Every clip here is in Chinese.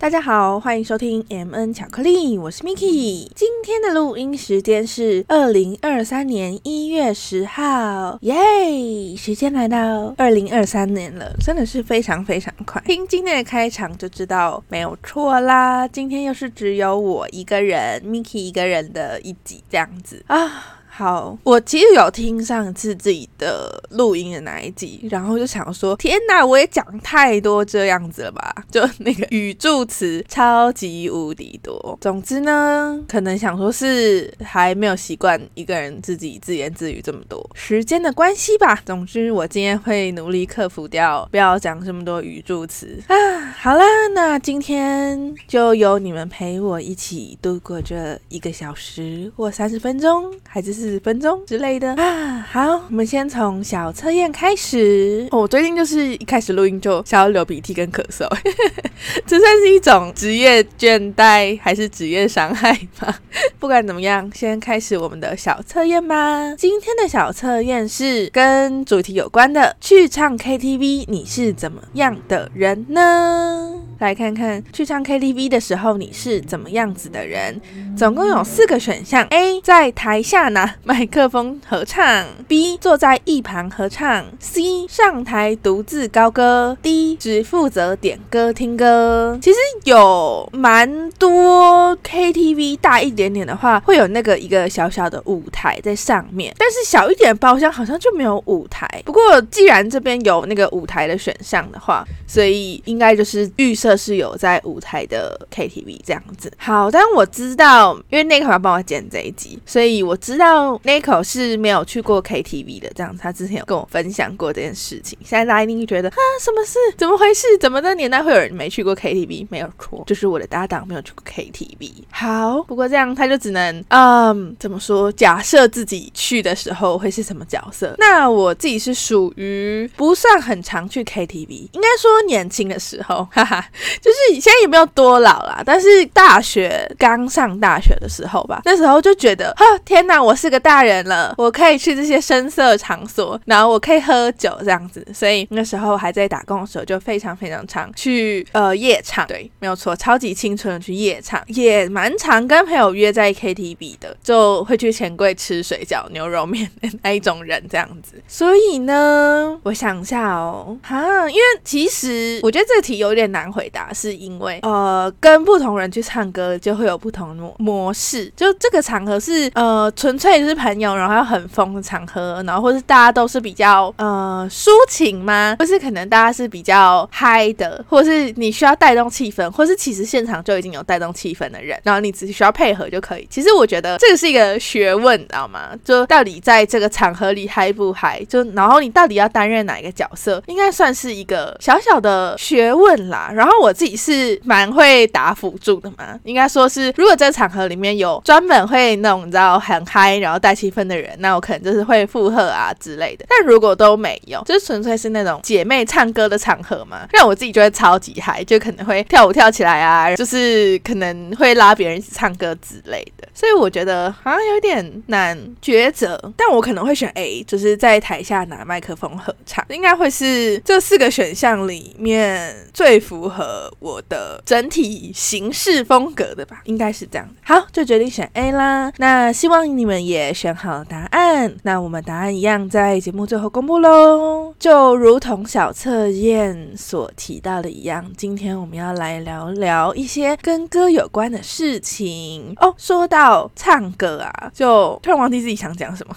大家好，欢迎收听 M N 巧克力，我是 Miki。今天的录音时间是二零二三年一月十号，耶！时间来到二零二三年了，真的是非常非常快。听今天的开场就知道没有错啦，今天又是只有我一个人，Miki 一个人的一集这样子啊。好，我其实有听上次自己的录音的那一集，然后就想说，天哪，我也讲太多这样子了吧？就那个语助词超级无敌多。总之呢，可能想说是还没有习惯一个人自己自言自语这么多，时间的关系吧。总之，我今天会努力克服掉，不要讲这么多语助词啊。好啦，那今天就由你们陪我一起度过这一个小时或三十分钟，还是是。十分钟之类的啊，好，我们先从小测验开始。我最近就是一开始录音就想要流鼻涕跟咳嗽，这算是一种职业倦怠还是职业伤害吗？不管怎么样，先开始我们的小测验吧。今天的小测验是跟主题有关的，去唱 KTV，你是怎么样的人呢？来看看去唱 KTV 的时候你是怎么样子的人。总共有四个选项：A 在台下拿麦克风合唱；B 坐在一旁合唱；C 上台独自高歌；D 只负责点歌听歌。其实有蛮多 KTV 大一点点的话，会有那个一个小小的舞台在上面，但是小一点的包厢好像就没有舞台。不过既然这边有那个舞台的选项的话，所以应该就是预设是有在舞台的 KTV 这样子。好，但我知道。因为 Nico 要帮我剪这一集，所以我知道 Nico 是没有去过 KTV 的。这样，他之前有跟我分享过这件事情。现在大家一定觉得啊，什么事？怎么回事？怎么的年代会有人没去过 KTV？没有错，就是我的搭档没有去过 KTV。好，不过这样他就只能嗯，怎么说？假设自己去的时候会是什么角色？那我自己是属于不算很常去 KTV，应该说年轻的时候，哈哈，就是现在也没有多老啦，但是大学刚上大。学的时候吧，那时候就觉得，哈，天哪，我是个大人了，我可以去这些声色场所，然后我可以喝酒这样子。所以那时候还在打工的时候，就非常非常常去呃夜场，对，没有错，超级青春的去夜场，也蛮常跟朋友约在 KTV 的，就会去钱柜吃水饺、牛肉面的那一种人这样子。所以呢，我想一下哦，哈，因为其实我觉得这题有点难回答，是因为呃，跟不同人去唱歌就会有不同的。模式就这个场合是呃纯粹是朋友，然后要很疯的场合，然后或是大家都是比较呃抒情吗？或是可能大家是比较嗨的，或是你需要带动气氛，或是其实现场就已经有带动气氛的人，然后你只需要配合就可以。其实我觉得这个是一个学问，知道吗？就到底在这个场合里嗨不嗨？就然后你到底要担任哪一个角色，应该算是一个小小的学问啦。然后我自己是蛮会打辅助的嘛，应该说是如果这场合。里面有专门会那种你知道很嗨，然后带气氛的人，那我可能就是会附和啊之类的。但如果都没有，就是纯粹是那种姐妹唱歌的场合嘛，让我自己就会超级嗨，就可能会跳舞跳起来啊，就是可能会拉别人一起唱歌之类的。所以我觉得好像有点难抉择，但我可能会选 A，就是在台下拿麦克风合唱，应该会是这四个选项里面最符合我的整体形式风格的吧，应该是这样。好，就决定选 A 啦。那希望你们也选好答案。那我们答案一样在节目最后公布喽。就如同小测验所提到的一样，今天我们要来聊聊一些跟歌有关的事情哦。说到唱歌啊，就突然忘记自己想讲什么。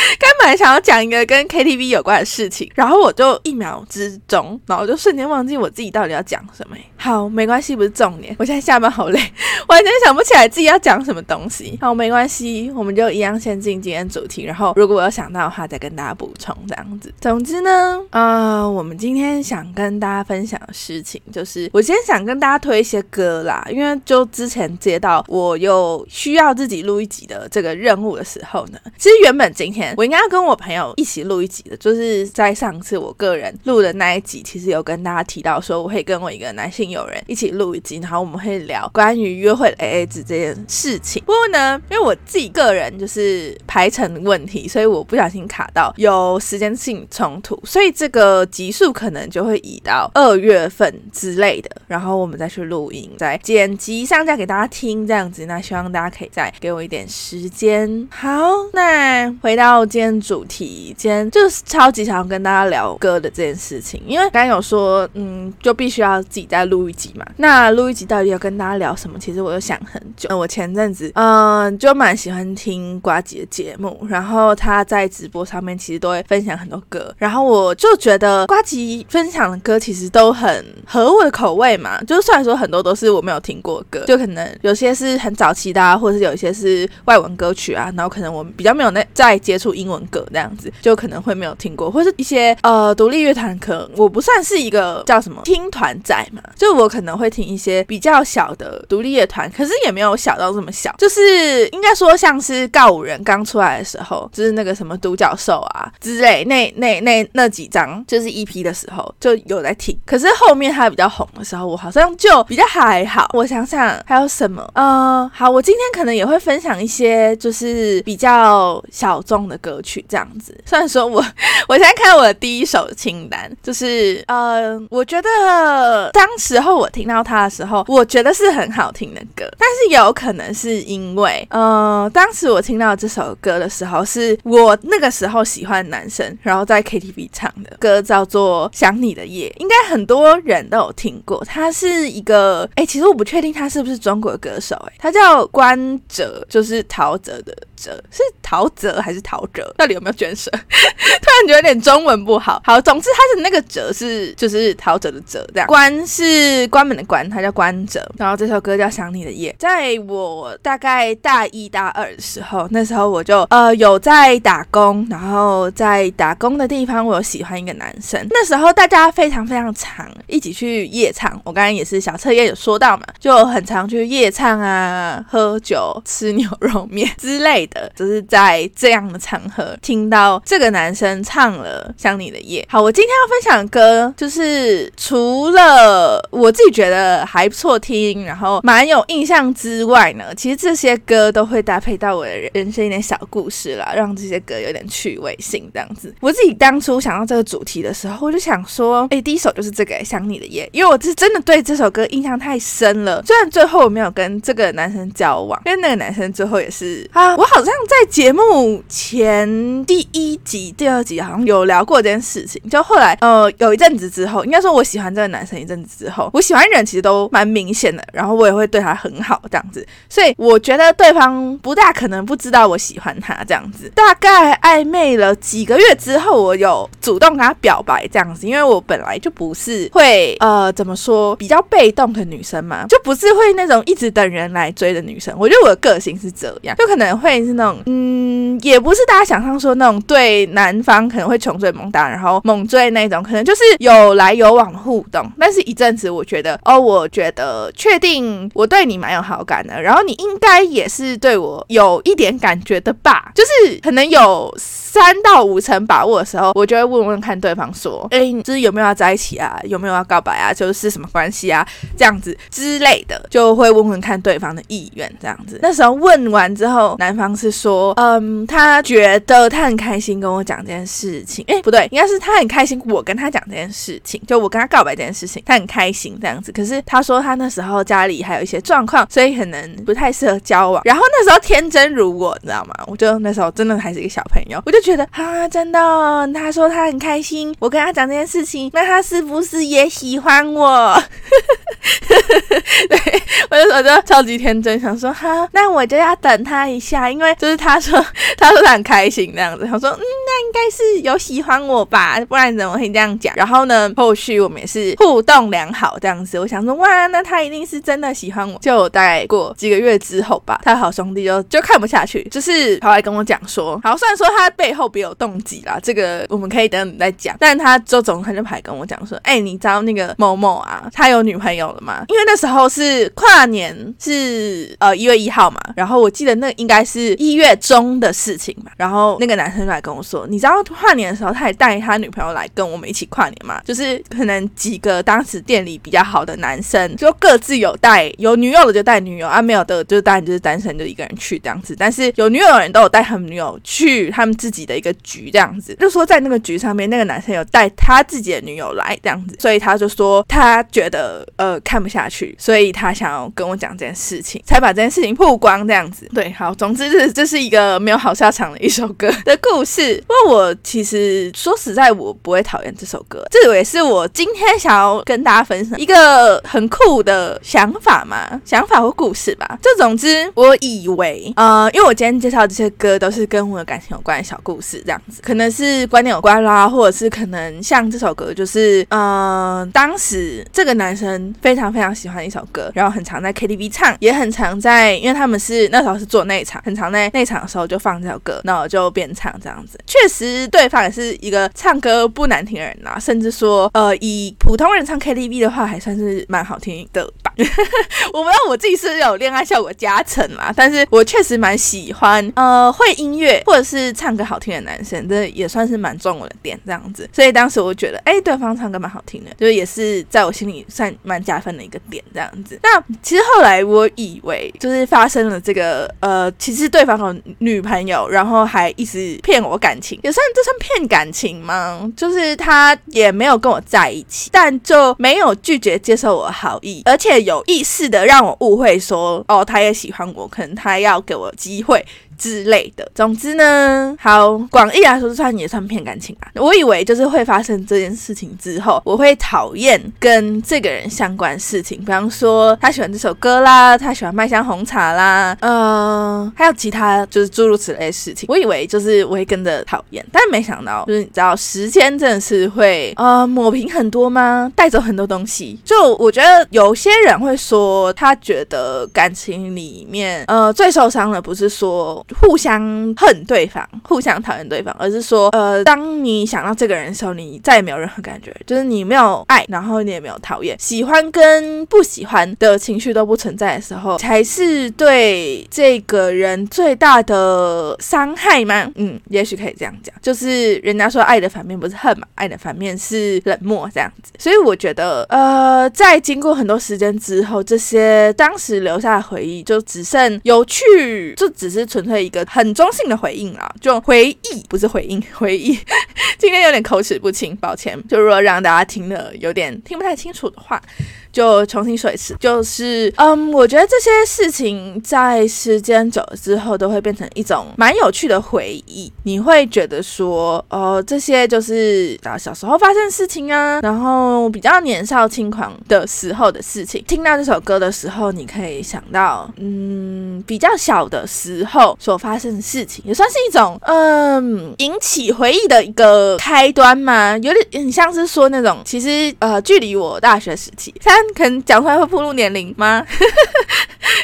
刚本来想要讲一个跟 KTV 有关的事情，然后我就一秒之中，然后我就瞬间忘记我自己到底要讲什么。好，没关系，不是重点。我现在下班好累，完全想不起来。自己要讲什么东西？好，没关系，我们就一样先进今天主题。然后，如果我有想到的话，再跟大家补充这样子。总之呢，呃，我们今天想跟大家分享的事情，就是我今天想跟大家推一些歌啦。因为就之前接到我有需要自己录一集的这个任务的时候呢，其实原本今天我应该要跟我朋友一起录一集的，就是在上次我个人录的那一集，其实有跟大家提到说，我会跟我一个男性友人一起录一集，然后我们会聊关于约会 AA 制这件事情。不过呢，因为我自己个人就是排程问题，所以我不小心卡到有时间性冲突，所以这个集数可能就会移到二月份之类的，然后我们再去录音，再剪辑上架给大家听，这样子。那希望大家可以再给我一点时间。好，那回到今天主题，今天就是超级想要跟大家聊歌的这件事情，因为刚刚有说，嗯，就必须要自己再录一集嘛。那录一集到底要跟大家聊什么？其实我又想很久。我前阵子，嗯，就蛮喜欢听瓜吉的节目，然后他在直播上面其实都会分享很多歌，然后我就觉得瓜吉分享的歌其实都很合我的口味嘛。就是虽然说很多都是我没有听过歌，就可能有些是很早期的，啊或者是有一些是外文歌曲啊，然后可能我们比较没有那在接触英文歌这样子，就可能会没有听过，或是一些呃独立乐团，可能我不算是一个叫什么听团仔嘛，就我可能会听一些比较小的独立乐团，可是也没有小到这么小，就是应该说像是告五人刚出来的时候，就是那个什么独角兽啊之类那那那那几张就是 EP 的时候就有在听，可是后面他比较红的时候，我好像就比较还好。我想想还有什么，嗯，好，我今天可能也会分享一些就是比较小众的歌曲这样子。虽然说我 我现在看我的第一首清单，就是呃，我觉得当时候我听到它的时候，我觉得是很好听的歌，但是有可能是因为呃，当时我听到这首歌的时候，是我那个时候喜欢男生，然后在 KTV 唱的歌叫做《想你的夜》，应该很多人都有听过。他是一个哎，其实我不确定他是不是中国歌手，哎，他叫关喆，就是陶喆的。哲是陶喆还是陶喆？到底有没有卷舌？突然觉得有点中文不好。好，总之他的那个哲是就是陶喆的哲，这样。关是关门的关，他叫关喆。然后这首歌叫《想你的夜》。在我大概大一大二的时候，那时候我就呃有在打工，然后在打工的地方，我有喜欢一个男生。那时候大家非常非常常一起去夜唱。我刚刚也是小测验有说到嘛，就很常去夜唱啊，喝酒、吃牛肉面之类。的就是在这样的场合听到这个男生唱了《想你的夜》。好，我今天要分享的歌，就是除了我自己觉得还不错听，然后蛮有印象之外呢，其实这些歌都会搭配到我的人生一点小故事啦，让这些歌有点趣味性。这样子，我自己当初想到这个主题的时候，我就想说，哎，第一首就是这个《想你的夜》，因为我是真的对这首歌印象太深了。虽然最后我没有跟这个男生交往，因为那个男生最后也是啊，我好。好像在节目前第一集、第二集好像有聊过这件事情。就后来，呃，有一阵子。之后，应该说我喜欢这个男生一阵子。之后，我喜欢人其实都蛮明显的，然后我也会对他很好这样子。所以我觉得对方不大可能不知道我喜欢他这样子。大概暧昧了几个月之后，我有主动跟他表白这样子，因为我本来就不是会呃怎么说比较被动的女生嘛，就不是会那种一直等人来追的女生。我觉得我的个性是这样，就可能会。那种嗯，也不是大家想象说那种对男方可能会穷追猛打，然后猛追那种，可能就是有来有往的互动。但是一阵子，我觉得哦，我觉得确定我对你蛮有好感的，然后你应该也是对我有一点感觉的吧？就是可能有三到五成把握的时候，我就会问问看对方说，哎，就是有没有要在一起啊？有没有要告白啊？就是什么关系啊？这样子之类的，就会问问看对方的意愿。这样子，那时候问完之后，男方。是说，嗯，他觉得他很开心跟我讲这件事情，哎，不对，应该是他很开心我跟他讲这件事情，就我跟他告白这件事情，他很开心这样子。可是他说他那时候家里还有一些状况，所以可能不太适合交往。然后那时候天真如我，你知道吗？我就那时候真的还是一个小朋友，我就觉得啊，真的，他说他很开心，我跟他讲这件事情，那他是不是也喜欢我？对，我就我就超级天真，想说哈，那我就要等他一下，因为。就是他说，他说他很开心这样子。他说，嗯，那应该是有喜欢我吧，不然怎么会这样讲？然后呢，后续我们也是互动良好这样子。我想说，哇，那他一定是真的喜欢我。就大概过几个月之后吧，他好兄弟就就看不下去，就是跑来跟我讲说，好，虽然说他背后别有动机啦，这个我们可以等你再讲。但他就总他就跑来跟我讲说，哎，你知道那个某某啊，他有女朋友了了嘛，因为那时候是跨年，是呃一月一号嘛，然后我记得那应该是一月中的事情嘛，然后那个男生就来跟我说，你知道跨年的时候他也带他女朋友来跟我们一起跨年嘛，就是可能几个当时店里比较好的男生，就各自有带有女友的就带女友啊，没有的就当然就是单身就一个人去这样子，但是有女友的人都有带他们女友去他们自己的一个局这样子，就说在那个局上面那个男生有带他自己的女友来这样子，所以他就说他觉得呃看不下去，所以他想要跟我讲这件事情，才把这件事情曝光这样子。对，好，总之这是一个没有好下场的一首歌的故事。不过我其实说实在，我不会讨厌这首歌，这也是我今天想要跟大家分享一个很酷的想法嘛，想法或故事吧。就总之，我以为呃，因为我今天介绍这些歌都是跟我的感情有关的小故事，这样子，可能是观念有关啦，或者是可能像这首歌，就是呃，当时这个男生非常非常喜欢一首歌，然后很常在 KTV 唱，也很常在，因为他们是那时候是做内场，很常在内场的时候就放这首歌，那我就边唱这样子。确实，对方也是一个唱歌不难听的人呐，甚至说，呃，以普通人唱 KTV 的话，还算是蛮好听的吧。我不知道我自己是有恋爱效果加成啦，但是我确实蛮喜欢，呃，会音乐或者是唱歌好听的男生，这也算是蛮中我的点这样子。所以当时我觉得，哎，对方唱歌蛮好听的，就是也是在我心里算蛮加分的一个点这样子。那其实后来我以为就是发生了这个，呃，其实对对方有女朋友，然后还一直骗我感情，也算这算骗感情吗？就是他也没有跟我在一起，但就没有拒绝接受我好意，而且有意识的让我误会说，哦，他也喜欢我，可能他要给我机会。之类的，总之呢，好广义来说，算也算骗感情吧。我以为就是会发生这件事情之后，我会讨厌跟这个人相关事情，比方说他喜欢这首歌啦，他喜欢麦香红茶啦，嗯，还有其他就是诸如此类的事情。我以为就是我会跟着讨厌，但没想到就是你知道，时间真的是会呃抹平很多吗？带走很多东西。就我觉得有些人会说，他觉得感情里面呃最受伤的不是说。互相恨对方，互相讨厌对方，而是说，呃，当你想到这个人的时候，你再也没有任何感觉，就是你没有爱，然后你也没有讨厌，喜欢跟不喜欢的情绪都不存在的时候，才是对这个人最大的伤害吗？嗯，也许可以这样讲，就是人家说爱的反面不是恨嘛，爱的反面是冷漠这样子。所以我觉得，呃，在经过很多时间之后，这些当时留下的回忆就只剩有趣，就只是纯粹。一个很中性的回应啊，就回忆不是回应，回忆。今天有点口齿不清，抱歉。就如果让大家听了有点听不太清楚的话。就重新说一次，就是嗯，我觉得这些事情在时间久了之后，都会变成一种蛮有趣的回忆。你会觉得说，哦，这些就是啊小时候发生的事情啊，然后比较年少轻狂的时候的事情。听到这首歌的时候，你可以想到，嗯，比较小的时候所发生的事情，也算是一种嗯引起回忆的一个开端嘛。有点很像是说那种，其实呃，距离我大学时期，可能讲出来会暴露年龄吗？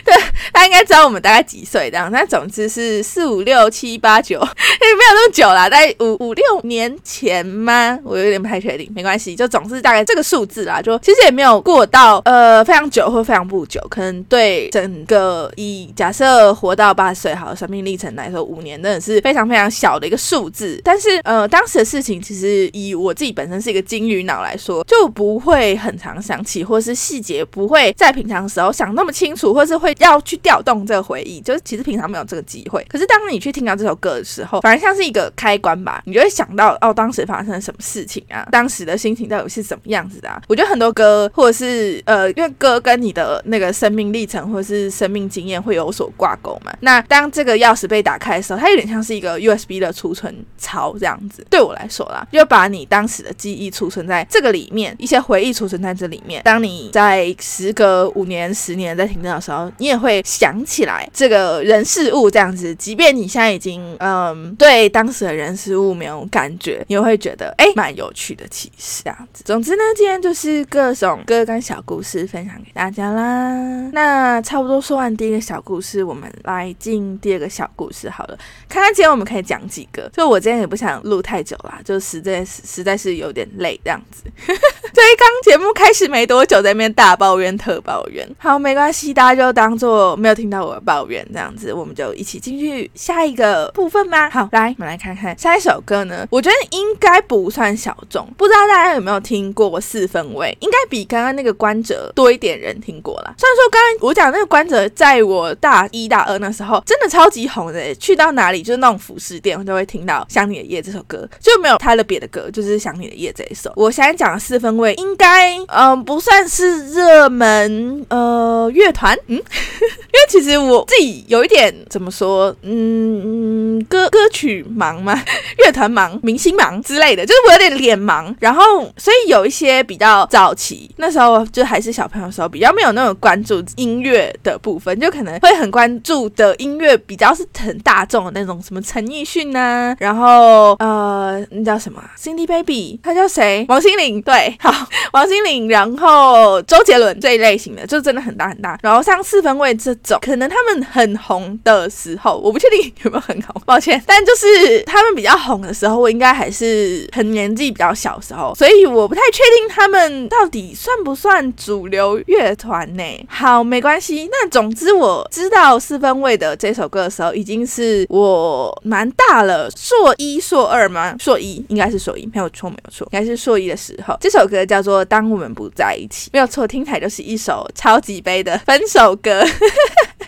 对，他应该知道我们大概几岁这样。但总之是四五六七八九，也，没有那么久啦，大概五五六年前吗？我有点不太确定，没关系，就总是大概这个数字啦。就其实也没有过到呃非常久或非常不久，可能对整个以假设活到八十岁好生命历程来说，五年真的是非常非常小的一个数字。但是呃，当时的事情其实以我自己本身是一个金鱼脑来说，就不会很常想起，或是是细节不会在平常时候想那么清楚，或是会要去调动这个回忆，就是其实平常没有这个机会。可是当你去听到这首歌的时候，反而像是一个开关吧，你就会想到哦，当时发生了什么事情啊，当时的心情到底是怎么样子的？啊？我觉得很多歌，或者是呃，因为歌跟你的那个生命历程或者是生命经验会有所挂钩嘛。那当这个钥匙被打开的时候，它有点像是一个 USB 的储存槽这样子。对我来说啦，就把你当时的记忆储存在这个里面，一些回忆储存在这里面。当你在时隔五年、十年在听到的时候，你也会想起来这个人事物这样子。即便你现在已经嗯对当时的人事物没有感觉，你会觉得哎蛮有趣的，其实这样子。总之呢，今天就是各种歌跟小故事分享给大家啦。那差不多说完第一个小故事，我们来进第二个小故事好了。看看今天我们可以讲几个。就我今天也不想录太久啦，就实在是实在是有点累这样子。所以刚节目开始没多久，在那边大抱怨特抱怨。好，没关系，大家就当做没有听到我的抱怨这样子。我们就一起进去下一个部分吧。好，来我们来看看下一首歌呢。我觉得应该不算小众，不知道大家有没有听过四分位？应该比刚刚那个关喆多一点人听过啦。虽然说刚刚我讲那个关喆，在我大一大二那时候真的超级红的，去到哪里就是那种服饰店，我都会听到《想你的夜》这首歌，就没有他的别的歌，就是《想你的夜》这一首。我现在讲的四分位应该嗯不算是热门呃乐团，嗯，因为其实我自己有一点怎么说，嗯歌歌曲忙嘛？乐团忙、明星忙之类的，就是我有点脸盲，然后所以有一些比较早期那时候就还是小朋友的时候，比较没有那种关注音乐的部分，就可能会很关注的音乐比较是很大众的那种，什么陈奕迅呐，然后呃那叫什么？Cindy Baby，他叫谁？王心凌，对，好，王心凌，然后周杰伦这一类型的，就真的很大很大。然后像四分卫这种，可能他们很红的时候，我不确定有没有很红，抱歉，但就是他们比较红的时候，我应该还是很年纪比较小时候，所以我不太确定他们到底算不算主流乐团呢？好，没关系。那总之我知道四分卫的这首歌的时候，已经是我蛮大了，硕一、硕二吗？硕一应该是硕一，没有错，没有错，应该是硕一的时候。这首歌叫做《当我们不在一起》，没有错，听起来就是一首超级悲的分手歌。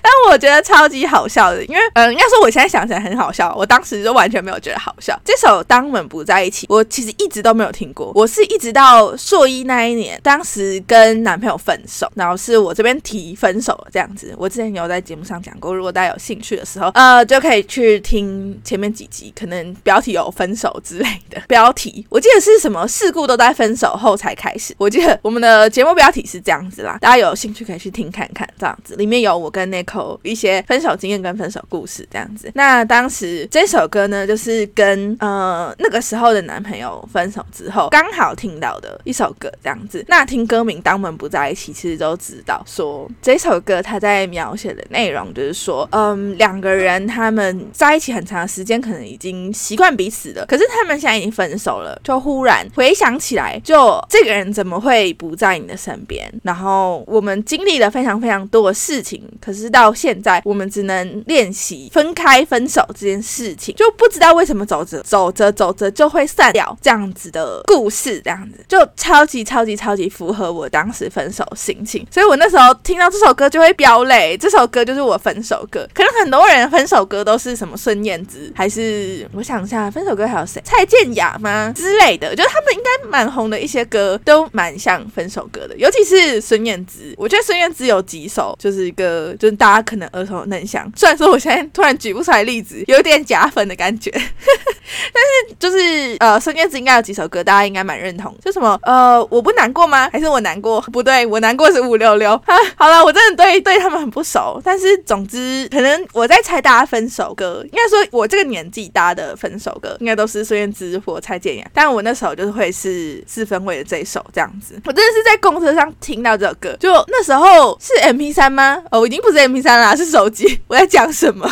但我觉得超级好笑的，因为嗯，应该说我现在想起来很好笑，我当时就完全没有觉得好笑。这首《当我们不在一起》，我其实一直都没有听过，我是一直到硕一那一年，当时跟男朋友分手，然后是我这边提分手这样子。我之前有在节目上讲过，如果大家有兴趣的时候，呃，就可以去听前面几集，可能标题有分手之类的 标题。我记得是什么事故都在分手后才开始，我记得我们的节目标题是这样子啦，大家有兴趣可以去听看看，这样子里面有我跟 Nico 一些分手经验跟分手故事这样子。那当时这首歌呢，就是跟呃那个时候的男朋友分手之后，刚好听到的一首歌这样子。那听歌名《当我们不在一起》，其实都知道说这首歌他在描写的内容就是说，嗯，两个人他们在一起很长时间，可能已经习惯彼此了，可是他们现在已经分手了，就忽然回想起来，就这个人怎么会不在你的身边？然后我们经历了非常非常多的事情，可是到到现在我们只能练习分开分手这件事情，就不知道为什么走着走着走着就会散掉这样子的故事，这样子就超级超级超级符合我当时分手心情，所以我那时候听到这首歌就会飙泪。这首歌就是我分手歌，可能很多人分手歌都是什么孙燕姿，还是我想一下，分手歌还有谁？蔡健雅吗之类的？就是他们应该蛮红的一些歌，都蛮像分手歌的，尤其是孙燕姿。我觉得孙燕姿有几首就是一个，就是大家他可能耳熟能详。虽然说我现在突然举不出来例子，有点假粉的感觉，但是就是呃，孙燕姿应该有几首歌，大家应该蛮认同，就什么呃，我不难过吗？还是我难过？不对，我难过是五六六。啊，好了，我真的对对他们很不熟，但是总之，可能我在猜大家分手歌，应该说我这个年纪大的分手歌，应该都是孙燕姿或蔡健雅。但我那时候就是会是四分位的这一首这样子。我真的是在公车上听到这首歌，就那时候是 M P 三吗？哦，已经不是 M P 三啦，是手机。我在讲什么？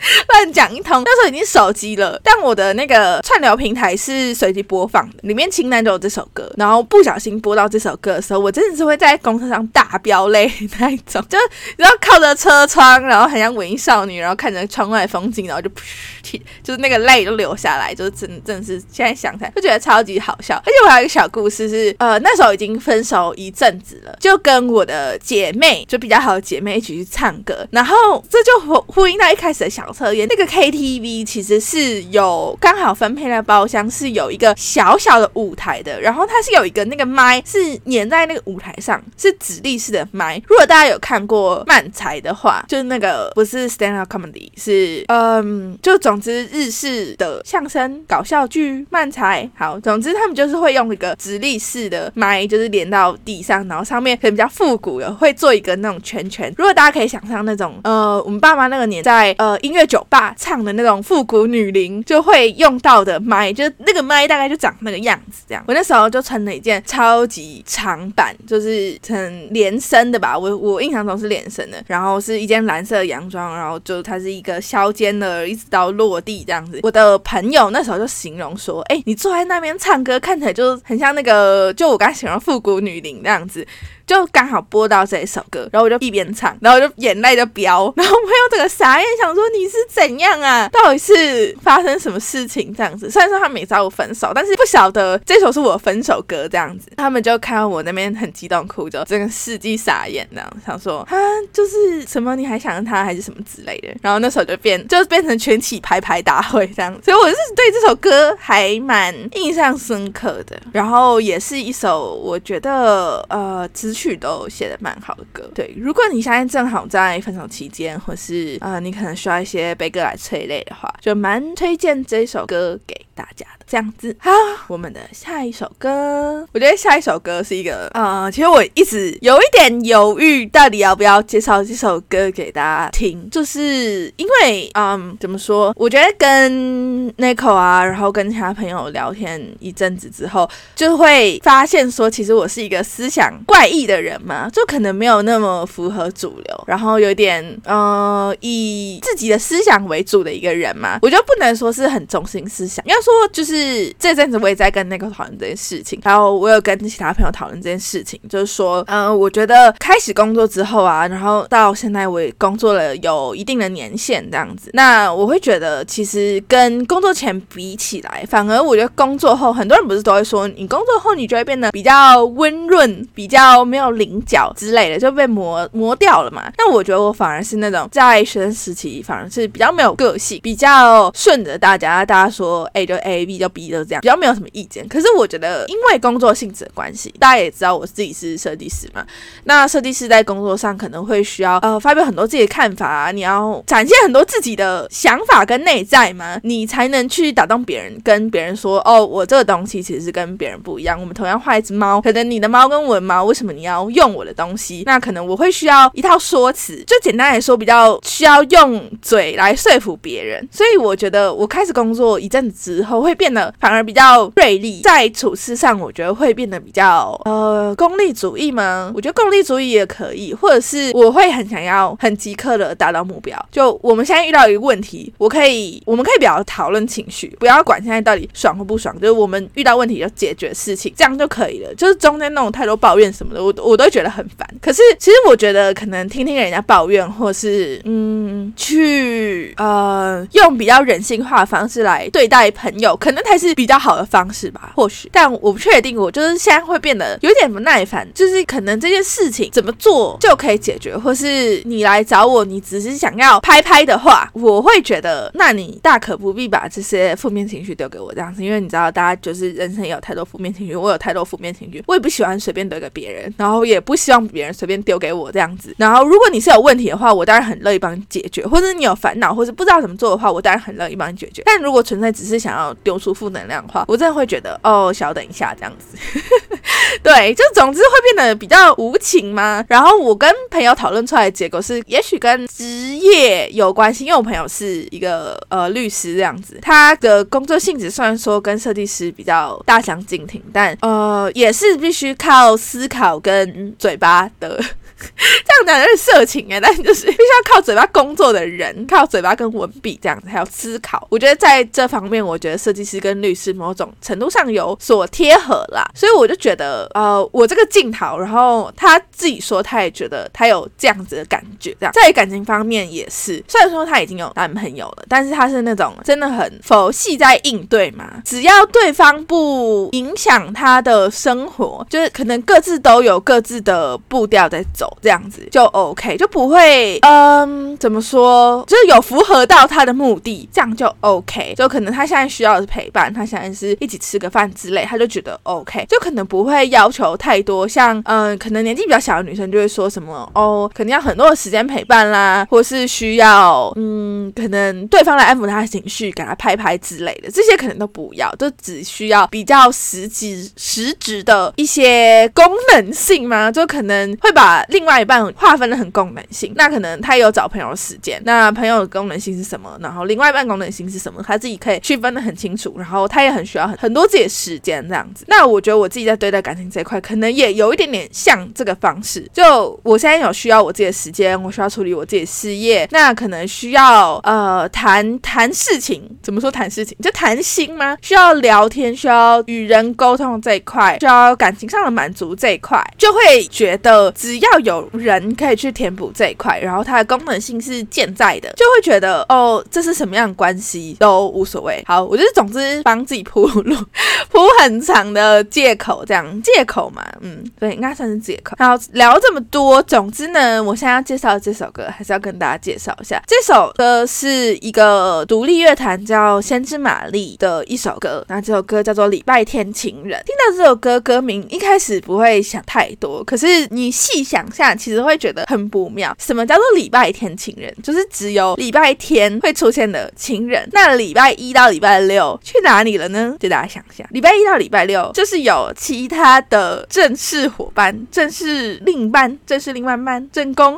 乱讲一通。那时候已经手机了，但我的那个串流平台是随机播放的，里面清单就有这首歌。然后不小心播到这首歌的时候，我真的是会在公车上大飙泪那一种，就然后靠着车窗，然后很像文艺少女，然后看着窗外风景，然后就噗，就是那个泪都流下来，就是真真的是现在想起来就觉得超级好笑。而且我还有一个小故事是，呃，那时候已经分手一阵子了，就跟我的姐妹，就比较好的姐妹一起去唱歌，然后这就呼呼应到一开始的小测验，那个 KTV 其实是有刚好分配的包厢是有一个小小的舞台的，然后它是有一个那个麦是粘在那个舞台上，是直立式的麦。如果大家有看过漫才的话，就是那个不是 stand up comedy，是嗯，就总之日式的相声搞笑剧漫才。好，总之他们就是会用一个直立式的麦，就是连到地上，然后上面可能比较复古的，会做一个那种圈圈。如果大家可以想象那种呃，我们爸妈那个年代呃音乐酒吧唱的那种复古女伶就会用到的麦，就是那个麦大概就长那个样子。这样，我那时候就穿了一件超级长版，就是很连身的吧，我我印象中是连身的，然后是一件蓝色的洋装，然后就它是一个削肩的，一直到落地这样子。我的朋友那时候就形容说，哎，你坐在那边唱歌，看起来就很像那个，就我刚形容复古女伶那样子。就刚好播到这一首歌，然后我就一边唱，然后我就眼泪就飙，然后朋友整个傻眼，想说你是怎样啊？到底是发生什么事情这样子？虽然说他们也知道我分手，但是不晓得这首是我分手歌这样子。他们就看到我那边很激动哭，就整个世纪傻眼这样，想说啊，就是什么你还想着他还是什么之类的。然后那时候就变，就变成全体排排大会这样。所以我是对这首歌还蛮印象深刻的，然后也是一首我觉得呃词。曲都写的蛮好的歌，对。如果你现在正好在分手期间，或是呃你可能需要一些些悲歌来催泪的话，就蛮推荐这首歌给大家的。这样子好，我们的下一首歌，我觉得下一首歌是一个，呃，其实我一直有一点犹豫，到底要不要介绍这首歌给大家听，就是因为，嗯，怎么说？我觉得跟 Nico 啊，然后跟其他朋友聊天一阵子之后，就会发现说，其实我是一个思想怪异的人嘛，就可能没有那么符合主流，然后有点，呃，以自己的思想为主的一个人嘛，我就不能说是很中心思想，要说说就是。这阵子我也在跟那个讨论这件事情，然后我有跟其他朋友讨论这件事情，就是说，嗯，我觉得开始工作之后啊，然后到现在我也工作了有一定的年限这样子，那我会觉得其实跟工作前比起来，反而我觉得工作后，很多人不是都会说，你工作后你就会变得比较温润，比较没有棱角之类的，就被磨磨掉了嘛。那我觉得我反而是那种在学生时期反而是比较没有个性，比较顺着大家，大家说哎就 A B 就。B 就这样比较没有什么意见，可是我觉得因为工作性质的关系，大家也知道我自己是设计师嘛。那设计师在工作上可能会需要呃发表很多自己的看法啊，你要展现很多自己的想法跟内在嘛，你才能去打动别人，跟别人说哦，我这个东西其实是跟别人不一样。我们同样画一只猫，可能你的猫跟我的猫，为什么你要用我的东西？那可能我会需要一套说辞，就简单来说，比较需要用嘴来说服别人。所以我觉得我开始工作一阵子之后会变得。反而比较锐利，在处事上，我觉得会变得比较呃功利主义吗？我觉得功利主义也可以，或者是我会很想要很即刻的达到目标。就我们现在遇到一个问题，我可以我们可以比较讨论情绪，不要管现在到底爽或不爽，就是我们遇到问题就解决事情，这样就可以了。就是中间那种太多抱怨什么的，我我都觉得很烦。可是其实我觉得可能听听人家抱怨，或是嗯去呃用比较人性化的方式来对待朋友，可能。才是比较好的方式吧，或许，但我不确定。我就是现在会变得有点不耐烦，就是可能这件事情怎么做就可以解决，或是你来找我，你只是想要拍拍的话，我会觉得，那你大可不必把这些负面情绪丢给我这样子，因为你知道，大家就是人生也有太多负面情绪，我有太多负面情绪，我也不喜欢随便丢给别人，然后也不希望别人随便丢给我这样子。然后，如果你是有问题的话，我当然很乐意帮你解决，或者你有烦恼，或者不知道怎么做的话，我当然很乐意帮你解决。但如果存在只是想要然后丢出。负能量的话，我真的会觉得哦，小等一下这样子，对，就总之会变得比较无情嘛？然后我跟朋友讨论出来的结果是，也许跟职业有关系，因为我朋友是一个呃律师这样子，他的工作性质虽然说跟设计师比较大相径庭，但呃也是必须靠思考跟嘴巴的。这样讲有点色情哎，但就是必须要靠嘴巴工作的人，靠嘴巴跟文笔这样子，还有思考。我觉得在这方面，我觉得设计师跟律师某种程度上有所贴合啦。所以我就觉得，得，呃，我这个镜头，然后他自己说他也觉得他有这样子的感觉，这样在感情方面也是，虽然说他已经有男朋友了，但是他是那种真的很佛系在应对嘛，只要对方不影响他的生活，就是可能各自都有各自的步调在走，这样子就 OK，就不会，嗯，怎么说，就是有符合到他的目的，这样就 OK，就可能他现在需要的是陪伴，他现在是一起吃个饭之类，他就觉得 OK，就可能不会要求太多，像，嗯，可能年纪比较小的女生就会说什么，哦，肯定要很多的时间陪伴啦，或是需要，嗯，可能对方来安抚他的情绪，给他拍拍之类的，这些可能都不要，就只需要比较实际、实质的一些功能性嘛？就可能会把另外一半划分的很功能性，那可能他也有找朋友的时间，那朋友的功能性是什么？然后另外一半功能性是什么？他自己可以区分的很很清楚，然后他也很需要很很多自己的时间这样子。那我觉得我自己在对待感情这一块，可能也有一点点像这个方式。就我现在有需要我自己的时间，我需要处理我自己的事业，那可能需要呃谈谈事情，怎么说谈事情？就谈心吗？需要聊天，需要与人沟通这一块，需要感情上的满足这一块，就会觉得只要有人可以去填补这一块，然后它的功能性是健在的，就会觉得哦，这是什么样的关系都无所谓。好，我就是总之帮自己铺路，铺很长的借口，这样借口嘛，嗯，对，应该算是借口。然后聊这么多，总之呢，我现在要介绍这首歌，还是要跟大家介绍一下。这首歌是一个独立乐团叫先知玛丽的一首歌，那这首歌叫做《礼拜天情人》。听到这首歌歌名，一开始不会想太多，可是你细想下，其实会觉得很不妙。什么叫做礼拜天情人？就是只有礼拜天会出现的情人。那礼拜一到礼拜六去哪里了呢？就大家想一下，礼拜一到礼拜六就是有其他的正式伙伴、正式另一半、正式另外一半、正宫。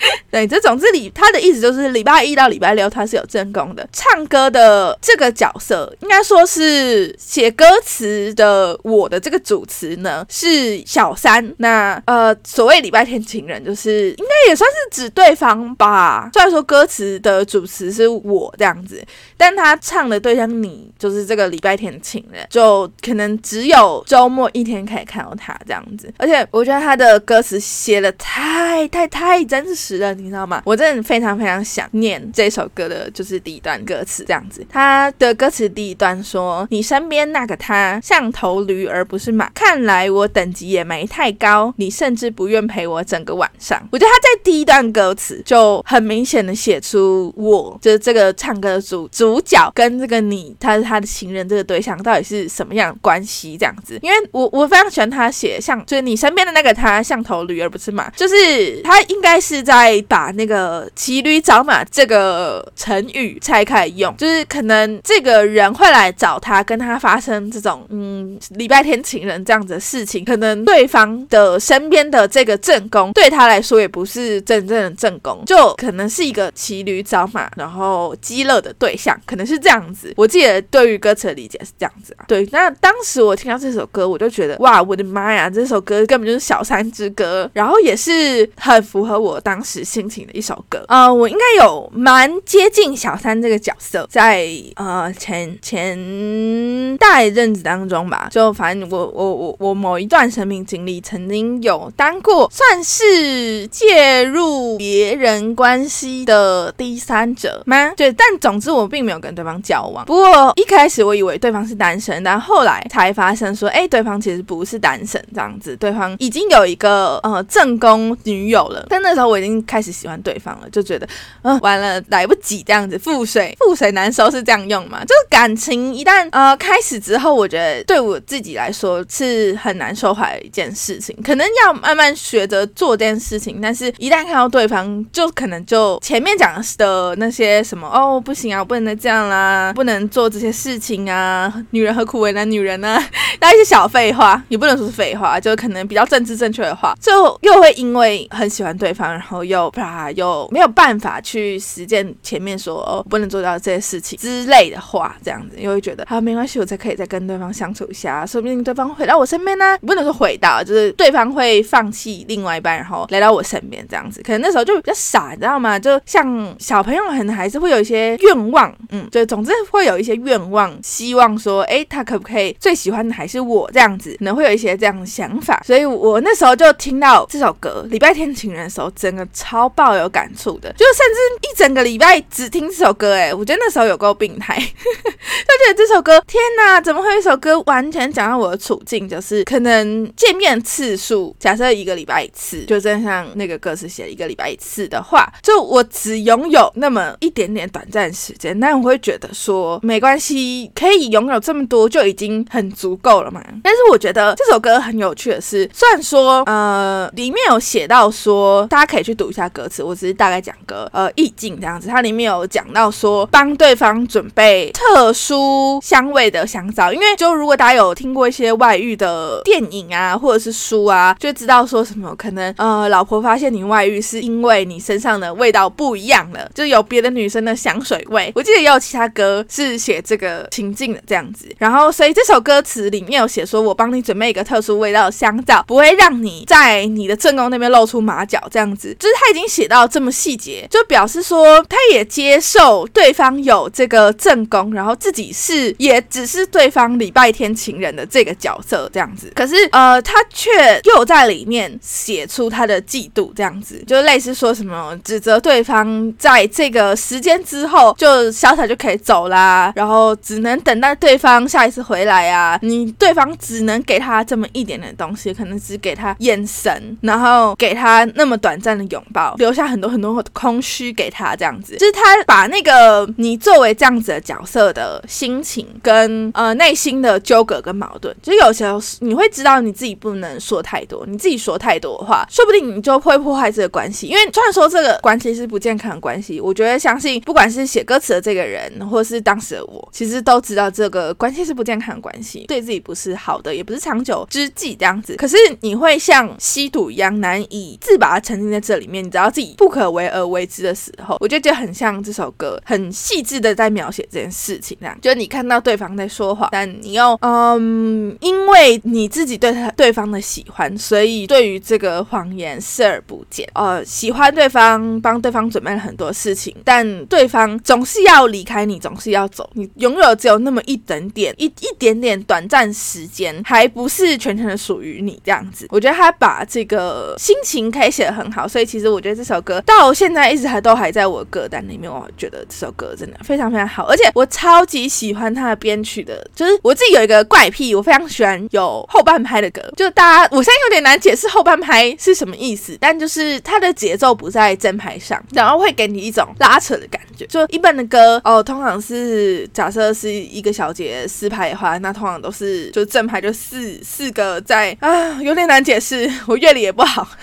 对，这总之礼他的意思就是礼拜一到礼拜六他是有正宫的。唱歌的这个角色，应该说是写歌词的我的这个主词呢是小三。那呃，所谓礼拜天情人，就是应该也算是指对方吧。虽然说歌词的主词是我这样子，但他唱的对象你就是这个礼拜天情人，就可能只有周末一天可以看到他这样子。而且我觉得他的歌词写的太太太真实。你知道吗？我真的非常非常想念这首歌的，就是第一段歌词这样子。他的歌词第一段说：“你身边那个他像头驴而不是马，看来我等级也没太高，你甚至不愿陪我整个晚上。”我觉得他在第一段歌词就很明显的写出我就是这个唱歌的主主角跟这个你，他是他的情人这个对象到底是什么样的关系这样子。因为我我非常喜欢他写像就是你身边的那个他像头驴而不是马，就是他应该是在。再把那个骑驴找马这个成语拆开用，就是可能这个人会来找他，跟他发生这种嗯礼拜天情人这样子的事情，可能对方的身边的这个正宫对他来说也不是真正的正宫，就可能是一个骑驴找马然后饥乐的对象，可能是这样子。我记得对于歌词的理解是这样子啊。对，那当时我听到这首歌，我就觉得哇，我的妈呀，这首歌根本就是小三之歌，然后也是很符合我当时。时心情的一首歌，呃，我应该有蛮接近小三这个角色，在呃前前大一阵子当中吧，就反正我我我我某一段生命经历，曾经有当过算是介入别人关系的第三者吗？对，但总之我并没有跟对方交往。不过一开始我以为对方是单身，但后来才发生说，哎，对方其实不是单身，这样子，对方已经有一个呃正宫女友了。但那时候我已经。开始喜欢对方了，就觉得，嗯，完了，来不及这样子，覆水覆水难收是这样用嘛？就是感情一旦呃开始之后，我觉得对我自己来说是很难收怀的一件事情，可能要慢慢学着做这件事情。但是一旦看到对方，就可能就前面讲的那些什么哦，不行啊，我不能再这样啦，不能做这些事情啊，女人何苦为难女人呢？那一些小废话，也不能说是废话，就可能比较政治正确的话，就又会因为很喜欢对方，然后。又啪又没有办法去实践前面说哦不能做到这些事情之类的话，这样子又会觉得好没关系，我才可以再跟对方相处一下，说不定对方回到我身边呢。不能说回到，就是对方会放弃另外一半，然后来到我身边这样子。可能那时候就比较傻，你知道吗？就像小朋友，可能还是会有一些愿望，嗯，就总之会有一些愿望，希望说，哎，他可不可以最喜欢的还是我这样子？可能会有一些这样的想法。所以我那时候就听到这首歌《礼拜天情人》的时候，整个超爆有感触的，就甚至一整个礼拜只听这首歌，哎，我觉得那时候有够病态，就觉得这首歌，天哪，怎么会有一首歌完全讲到我的处境？就是可能见面次数，假设一个礼拜一次，就真像那个歌词写一个礼拜一次的话，就我只拥有那么一点点短暂时间，但我会觉得说没关系，可以拥有这么多就已经很足够了嘛。但是我觉得这首歌很有趣的是，虽然说呃里面有写到说大家可以去读一下歌词，我只是大概讲个呃意境这样子，它里面有讲到说帮对方准备特殊香味的香皂，因为就如果大家有听过一些外遇的电影啊或者是书啊，就知道说什么可能呃老婆发现你外遇是因为你身上的味道不一样了，就有别的女生的香水味。我记得也有其他歌是写这个情境的这样子，然后所以这首歌词里面有写说我帮你准备一个特殊味道的香皂，不会让你在你的正宫那边露出马脚这样子，就他已经写到这么细节，就表示说他也接受对方有这个正宫，然后自己是也只是对方礼拜天情人的这个角色这样子。可是呃，他却又在里面写出他的嫉妒这样子，就类似说什么指责对方在这个时间之后就潇洒就可以走啦，然后只能等待对方下一次回来啊，你对方只能给他这么一点点东西，可能只给他眼神，然后给他那么短暂的拥抱，留下很多很多空虚给他这样子，就是他把那个你作为这样子的角色的心情跟呃内心的纠葛跟矛盾，就有时候你会知道你自己不能说太多，你自己说太多的话，说不定你就会破坏这个关系。因为虽然说这个关系是不健康的关系，我觉得相信不管是写歌词的这个人，或是当时的我，其实都知道这个关系是不健康的关系，对自己不是好的，也不是长久之计这样子。可是你会像吸毒一样难以自拔，沉浸在这里面，你知道自己不可为而为之的时候，我觉得就很像这首歌，很细致的在描写这件事情。这样，就是你看到对方在说谎，但你又嗯，因为你自己对他对方的喜欢，所以对于这个谎言视而不见。呃，喜欢对方，帮对方准备了很多事情，但对方总是要离开你，总是要走。你拥有只有那么一点点，一一点点短暂时间，还不是全程的属于你这样子。我觉得他把这个心情可以写得很好，所以其实其实我觉得这首歌到现在一直还都还在我歌单里面。我觉得这首歌真的非常非常好，而且我超级喜欢他的编曲的，就是我自己有一个怪癖，我非常喜欢有后半拍的歌。就大家，我现在有点难解释后半拍是什么意思，但就是它的节奏不在正拍上，然后会给你一种拉扯的感觉。就一般的歌哦，通常是假设是一个小节四拍的话，那通常都是就正拍就四四个在啊，有点难解释，我乐理也不好。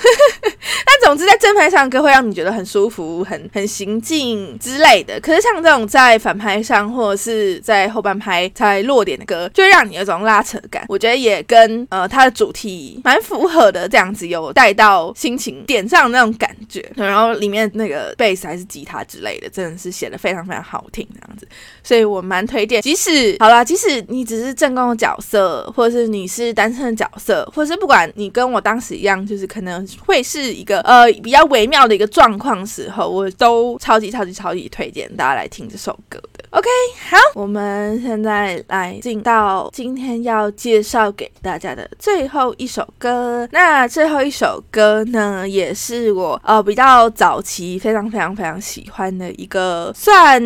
但总之在正正拍上歌会让你觉得很舒服、很很行进之类的。可是像这种在反拍上或者是在后半拍才落点的歌，就会让你有种拉扯感。我觉得也跟呃它的主题蛮符合的，这样子有带到心情点上那种感觉。然后里面那个贝斯还是吉他之类的，真的是写的非常非常好听，这样子。所以我蛮推荐，即使好啦，即使你只是正宫的角色，或者是你是单身的角色，或者是不管你跟我当时一样，就是可能会是一个呃比较较微妙的一个状况时候，我都超级超级超级推荐大家来听这首歌的。OK，好，我们现在来进到今天要介绍给大家的最后一首歌。那最后一首歌呢，也是我呃比较早期非常非常非常喜欢的一个，算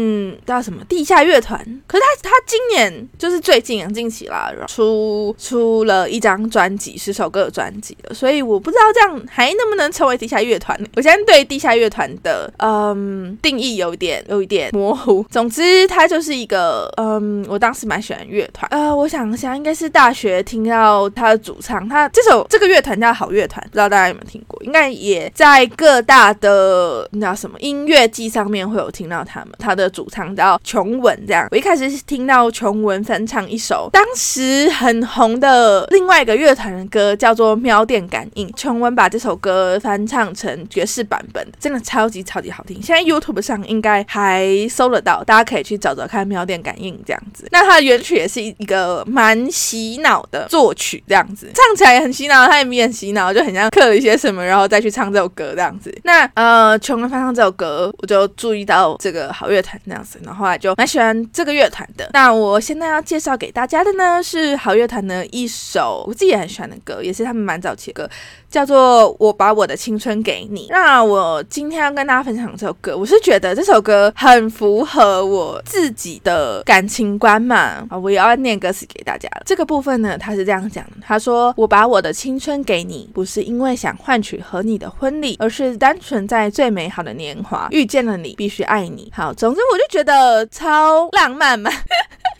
叫什么地下乐团。可是他他今年就是最近近期啦，出出了一张专辑，十首歌的专辑了。所以我不知道这样还能不能成为地下乐团。我现在对地下乐团的嗯定义有点有一点模糊。总之。它就是一个，嗯，我当时蛮喜欢乐团，呃，我想一下，应该是大学听到他的主唱，他这首这个乐团叫好乐团，不知道大家有没有听过？应该也在各大的那叫什么音乐季上面会有听到他们。他的主唱叫琼文，这样。我一开始是听到琼文翻唱一首当时很红的另外一个乐团的歌，叫做《喵电感应》。琼文把这首歌翻唱成爵士版本，真的超级超级好听。现在 YouTube 上应该还搜得到，大家可以去找找看《喵电感应》这样子。那它的原曲也是一个蛮洗脑的作曲，这样子唱起来也很洗脑，它也很洗脑，就很像刻了一些什么，然后再去唱这首歌这样子。那呃，琼文翻唱这首歌，我就注意到这个好乐团这样子，然后后来就蛮喜欢这个乐团的。那我现在要介绍给大家的呢，是好乐团的一首我自己也很喜欢的歌，也是他们蛮早期的歌。叫做我把我的青春给你。那我今天要跟大家分享这首歌，我是觉得这首歌很符合我自己的感情观嘛。啊，我也要念歌词给大家。这个部分呢，他是这样讲的：他说，我把我的青春给你，不是因为想换取和你的婚礼，而是单纯在最美好的年华遇见了你，必须爱你。好，总之我就觉得超浪漫嘛。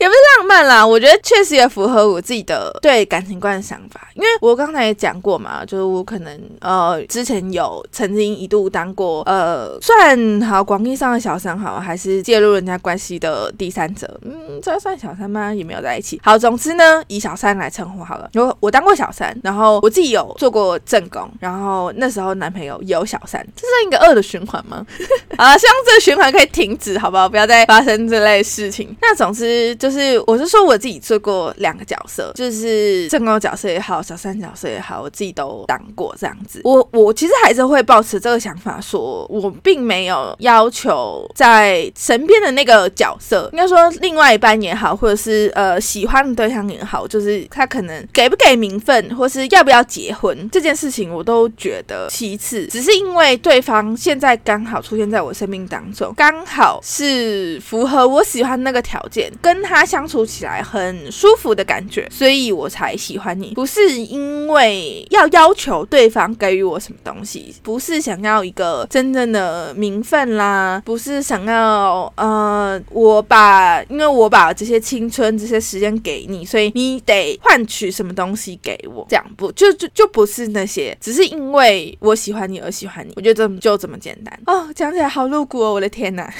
也不是浪漫啦，我觉得确实也符合我自己的对感情观的想法。因为我刚才也讲过嘛，就是我可能呃之前有曾经一度当过呃算好广义上的小三好，还是介入人家关系的第三者，嗯，这算小三吗？也没有在一起。好，总之呢，以小三来称呼好了。我我当过小三，然后我自己有做过正宫，然后那时候男朋友有小三，这是一个恶的循环吗？啊，希望这个循环可以停止，好不好？不要再发生这类事情。那总之就。是，是我是说我自己做过两个角色，就是正宫角色也好，小三角色也好，我自己都当过这样子。我我其实还是会保持这个想法，说我并没有要求在身边的那个角色，应该说另外一半也好，或者是呃喜欢的对象也好，就是他可能给不给名分，或是要不要结婚这件事情，我都觉得其次，只是因为对方现在刚好出现在我生命当中，刚好是符合我喜欢那个条件，跟他。相处起来很舒服的感觉，所以我才喜欢你。不是因为要要求对方给予我什么东西，不是想要一个真正的名分啦，不是想要呃，我把因为我把这些青春、这些时间给你，所以你得换取什么东西给我。这样不就就就不是那些，只是因为我喜欢你而喜欢你。我觉得这就这么简单哦，讲起来好露骨哦，我的天哪！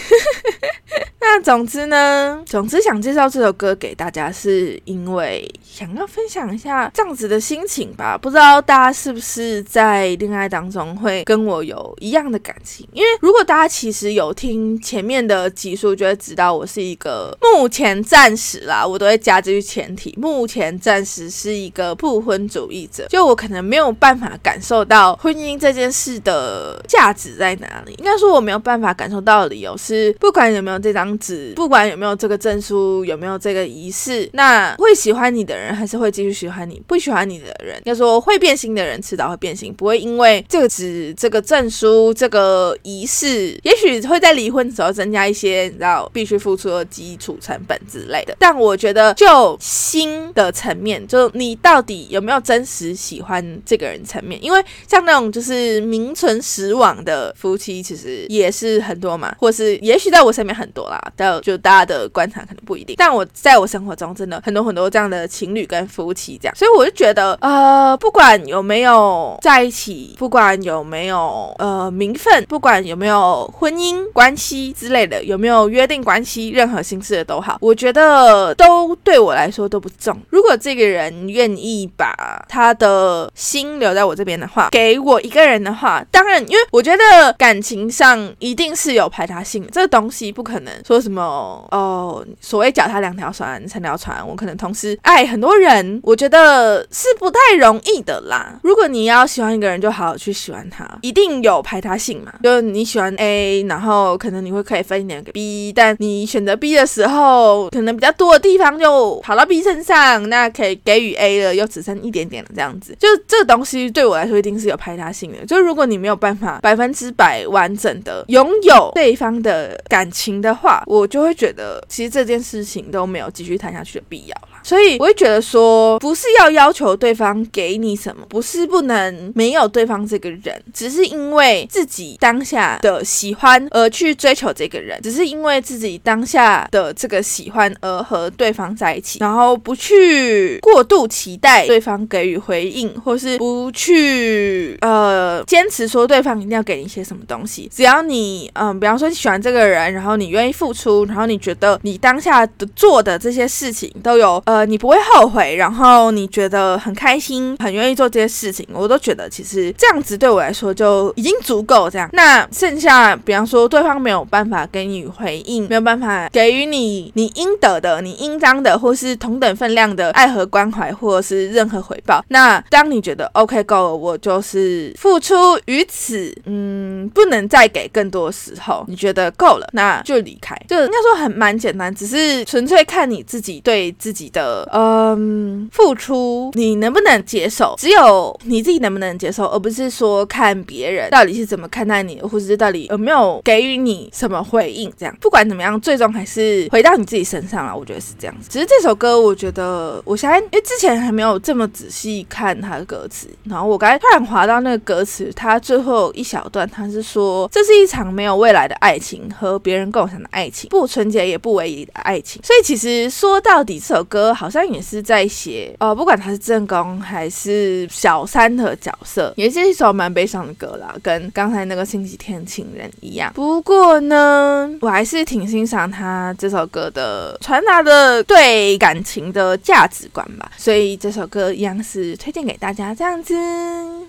那总之呢，总之想介绍这首歌给大家，是因为想要分享一下这样子的心情吧。不知道大家是不是在恋爱当中会跟我有一样的感情？因为如果大家其实有听前面的集数，就会知道我是一个目前暂时啦，我都会加这句前提：目前暂时是一个不婚主义者。就我可能没有办法感受到婚姻这件事的价值在哪里。应该说我没有办法感受到的理由是，不管有没有这张纸。不管有没有这个证书，有没有这个仪式，那会喜欢你的人人还是会继续喜欢你；不喜欢你的人，要说会变心的人，迟早会变心，不会因为这个纸、这个证书、这个仪式，也许会在离婚的时候增加一些，你知道必须付出的基础成本之类的。但我觉得，就心的层面，就你到底有没有真实喜欢这个人层面，因为像那种就是名存实亡的夫妻，其实也是很多嘛，或是也许在我身边很多啦。但就大家的观察可能不一定，但我在我生活中真的很多很多这样的情侣跟夫妻这样，所以我就觉得呃，不管有没有在一起，不管有没有呃名分，不管有没有婚姻关系之类的，有没有约定关系，任何形式的都好，我觉得都对我来说都不重。如果这个人愿意把他的心留在我这边的话，给我一个人的话，当然，因为我觉得感情上一定是有排他性，这个东西不可能。说什么哦？所谓脚踏两条船，三条船，我可能同时爱很 多人，我觉得是不太容易的啦。如果你要喜欢一个人，就好好去喜欢他，一定有排他性嘛。就你喜欢 A，然后可能你会可以分一点给 B，但你选择 B 的时候，可能比较多的地方就跑到 B 身上，那可以给予 A 了，又只剩一点点了，这样子。就这个东西对我来说，一定是有排他性的。就如果你没有办法百分之百完整的拥有对方的感情的话，我就会觉得其实这件事情都没有继续谈下去的必要。所以我会觉得说，不是要要求对方给你什么，不是不能没有对方这个人，只是因为自己当下的喜欢而去追求这个人，只是因为自己当下的这个喜欢而和对方在一起，然后不去过度期待对方给予回应，或是不去呃坚持说对方一定要给你一些什么东西。只要你嗯，比方说你喜欢这个人，然后你愿意付出，然后你觉得你当下的做的这些事情都有。呃你不会后悔，然后你觉得很开心，很愿意做这些事情，我都觉得其实这样子对我来说就已经足够。这样，那剩下，比方说对方没有办法给你回应，没有办法给予你你应得的、你应当的，或是同等分量的爱和关怀，或者是任何回报。那当你觉得 OK 够了，我就是付出于此，嗯，不能再给更多时候，你觉得够了，那就离开。就应该说很蛮简单，只是纯粹看你自己对自己的。的嗯，付出你能不能接受？只有你自己能不能接受，而不是说看别人到底是怎么看待你，或者是到底有没有给予你什么回应。这样不管怎么样，最终还是回到你自己身上了。我觉得是这样子。只是这首歌，我觉得我相信因为之前还没有这么仔细看它的歌词，然后我刚才突然滑到那个歌词，它最后一小段，它是说这是一场没有未来的爱情，和别人共享的爱情，不纯洁也不唯一的爱情。所以其实说到底，这首歌。好像也是在写，呃，不管他是正宫还是小三的角色，也是一首蛮悲伤的歌啦，跟刚才那个星期天情人一样。不过呢，我还是挺欣赏他这首歌的传达的对感情的价值观吧，所以这首歌一样是推荐给大家这样子。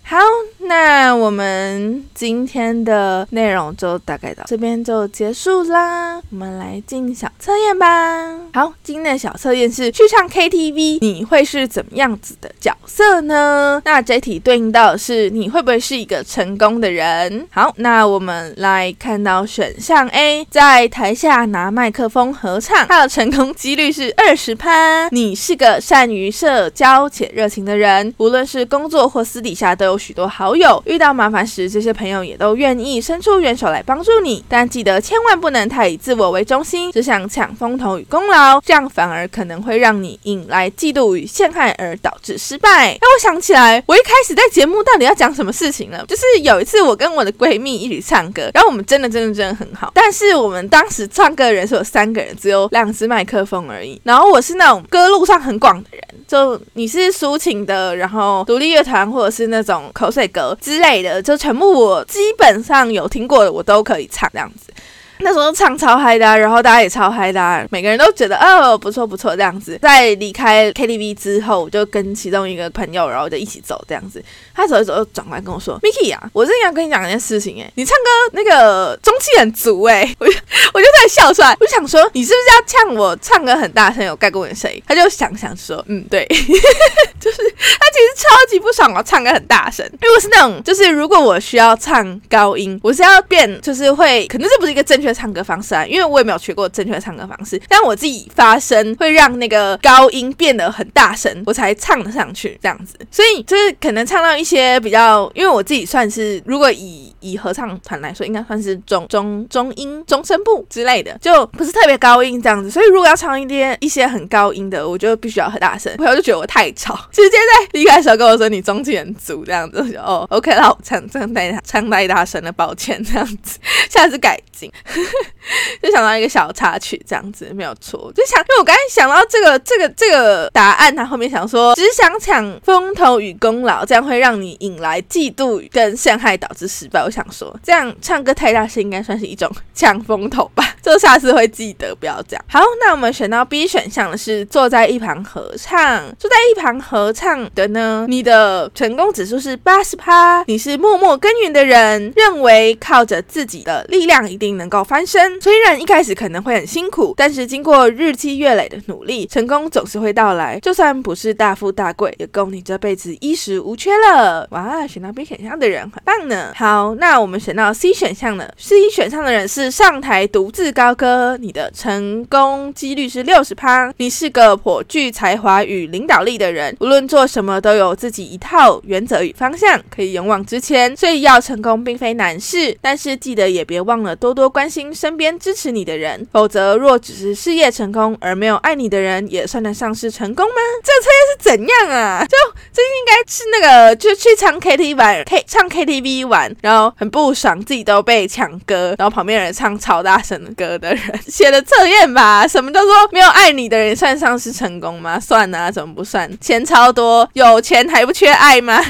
好，那我们今天的内容就大概到这边就结束啦，我们来进小测验吧。好，今天的小测验是去。唱 KTV，你会是怎么样子的角色呢？那这题对应到的是你会不会是一个成功的人？好，那我们来看到选项 A，在台下拿麦克风合唱，它的成功几率是二十趴。你是个善于社交且热情的人，无论是工作或私底下都有许多好友。遇到麻烦时，这些朋友也都愿意伸出援手来帮助你。但记得千万不能太以自我为中心，只想抢风头与功劳，这样反而可能会让。你引来嫉妒与陷害而导致失败。让我想起来，我一开始在节目到底要讲什么事情呢？就是有一次我跟我的闺蜜一起唱歌，然后我们真的真的真的很好。但是我们当时唱歌的人是有三个人，只有两只麦克风而已。然后我是那种歌路上很广的人，就你是抒情的，然后独立乐团或者是那种口水歌之类的，就全部我基本上有听过的我都可以唱这样子。那时候唱超嗨的，然后大家也超嗨的，每个人都觉得哦不错不错这样子。在离开 KTV 之后，我就跟其中一个朋友，然后就一起走这样子。他走一走，转过来跟我说：“Miki 啊，我真的要跟你讲一件事情哎，你唱歌那个中气很足哎。”我就我就在笑出来，我就想说：“你是不是要呛我唱歌很大声，有盖过我的声音？”他就想想说：“嗯，对，就是他其实超级不爽我唱歌很大声，因为我是那种就是如果我需要唱高音，我是要变就是会，可能这不是一个正确。”唱歌方式啊，因为我也没有学过正确的唱歌方式，但我自己发声会让那个高音变得很大声，我才唱得上去这样子。所以就是可能唱到一些比较，因为我自己算是如果以以合唱团来说，应该算是中中中音中声部之类的，就不是特别高音这样子。所以如果要唱一些一些很高音的，我就必须要很大声，朋友就觉得我太吵，直接在离开的时候跟我说你中气很足这样子。就哦，OK，那我唱唱太唱太大声了，抱歉这样子，下次改进。就想到一个小插曲，这样子没有错。就想，因为我刚才想到这个这个这个答案，他后面想说，只想抢风头与功劳，这样会让你引来嫉妒跟陷害，导致失败。我想说，这样唱歌太大声，应该算是一种 抢风头吧。就下次会记得，不要这样。好，那我们选到 B 选项的是坐在一旁合唱。坐在一旁合唱的呢，你的成功指数是八十趴。你是默默耕耘的人，认为靠着自己的力量一定能够翻身。虽然一开始可能会很辛苦，但是经过日积月累的努力，成功总是会到来。就算不是大富大贵，也够你这辈子衣食无缺了。哇，选到 B 选项的人很棒呢。好，那我们选到 C 选项了 C 选项的人是上台独自高歌，你的成功几率是六十趴。你是个颇具才华与领导力的人，无论做什么都有自己一套原则与方向，可以勇往直前。所以要成功并非难事，但是记得也别忘了多。多关心身边支持你的人，否则若只是事业成功而没有爱你的人，也算得上是成功吗？这个测验是怎样啊？就这应该是那个就去唱 KTV 玩，K 唱 KTV 玩，然后很不爽自己都被抢歌，然后旁边人唱超大声的歌的人写的测验吧？什么叫做没有爱你的人算上是成功吗？算啊，怎么不算？钱超多，有钱还不缺爱吗？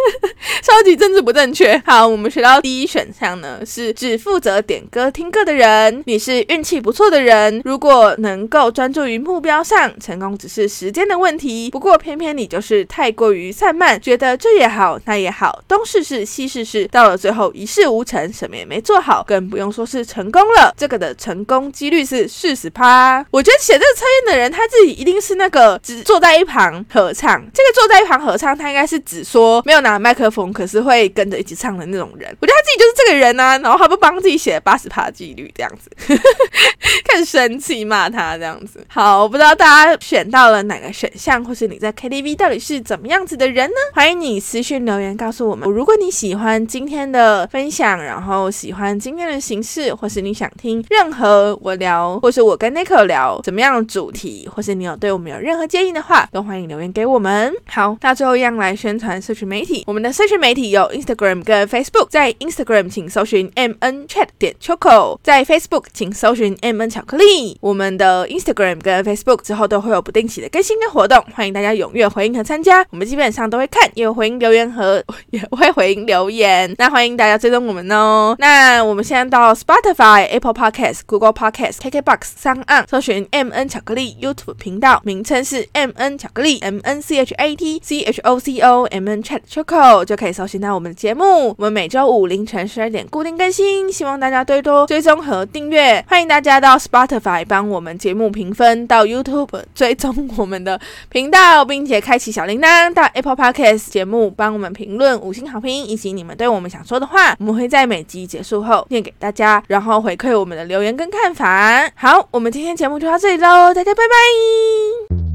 超级政治不正确。好，我们学到第一选项呢，是只负责点歌听歌的人，你是运气不错的人。如果能够专注于目标上，成功只是时间的问题。不过偏偏你就是太过于散漫，觉得这也好那也好，东试试西试试，到了最后一事无成，什么也没做好，更不用说是成功了。这个的成功几率是四十趴。我觉得写这个测验的人，他自己一定是那个只坐在一旁合唱。这个坐在一旁合唱，他应该是只说没有拿麦克风，可是会跟着一起唱的那种人。我觉得他自己就是这个人啊，然后他不帮自己写吧八十趴几率这样子，更生气骂他这样子。好，我不知道大家选到了哪个选项，或是你在 KTV 到底是怎么样子的人呢？欢迎你私讯留言告诉我们。如果你喜欢今天的分享，然后喜欢今天的形式，或是你想听任何我聊，或是我跟 Nico 聊怎么样的主题，或是你有对我们有任何建议的话，都欢迎留言给我们。好，那最后一样来宣传社群媒体，我们的社群媒体有 Instagram 跟 Facebook，在 Instagram 请搜寻 MN Chat 点 Choco，在 Facebook 请搜寻 MN 巧克力。我们的 Instagram 跟 Facebook 之后都会有不定期的更新跟活动，欢迎大家踊跃回应和参加。我们基本上都会看，也有回应留言和 也会回应留言。那欢迎大家追踪我们哦。那我们现在到 Spotify、Apple Podcast、Google Podcast、KKBox 上岸搜寻 MN 巧克力 YouTube 频道，名称是 MN 巧克力 M N C H A T C H O C O M N Chat Choco 就可以搜寻到我们的节目。我们每周五凌晨十二点固定更新，希望大家多多追踪和订阅。欢迎大家到 Spotify 帮我们节目评分，到 YouTube 追踪我们的频道，并且开启小铃铛。到 Apple Podcast 节目帮我们评论五星好评，以及你们对我们想说的话，我们会在每集结束后念给大家，然后回馈我们的留言跟看法。好，我们今天节目就到这里喽，大家拜拜。